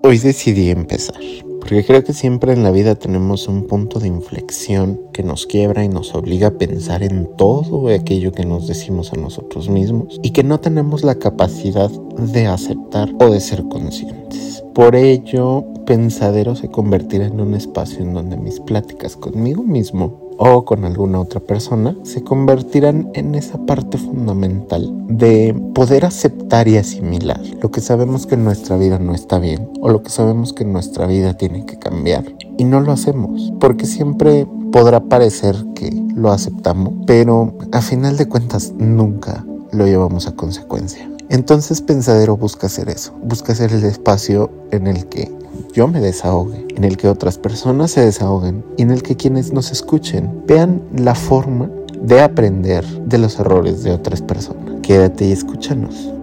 Hoy decidí empezar, porque creo que siempre en la vida tenemos un punto de inflexión que nos quiebra y nos obliga a pensar en todo aquello que nos decimos a nosotros mismos y que no tenemos la capacidad de aceptar o de ser conscientes. Por ello, Pensadero se convertirá en un espacio en donde mis pláticas conmigo mismo o con alguna otra persona se convertirán en esa parte fundamental de poder aceptar y asimilar lo que sabemos que en nuestra vida no está bien o lo que sabemos que en nuestra vida tiene que cambiar y no lo hacemos porque siempre podrá parecer que lo aceptamos pero a final de cuentas nunca lo llevamos a consecuencia. Entonces Pensadero busca hacer eso, busca hacer el espacio en el que yo me desahogue, en el que otras personas se desahoguen y en el que quienes nos escuchen vean la forma de aprender de los errores de otras personas. Quédate y escúchanos.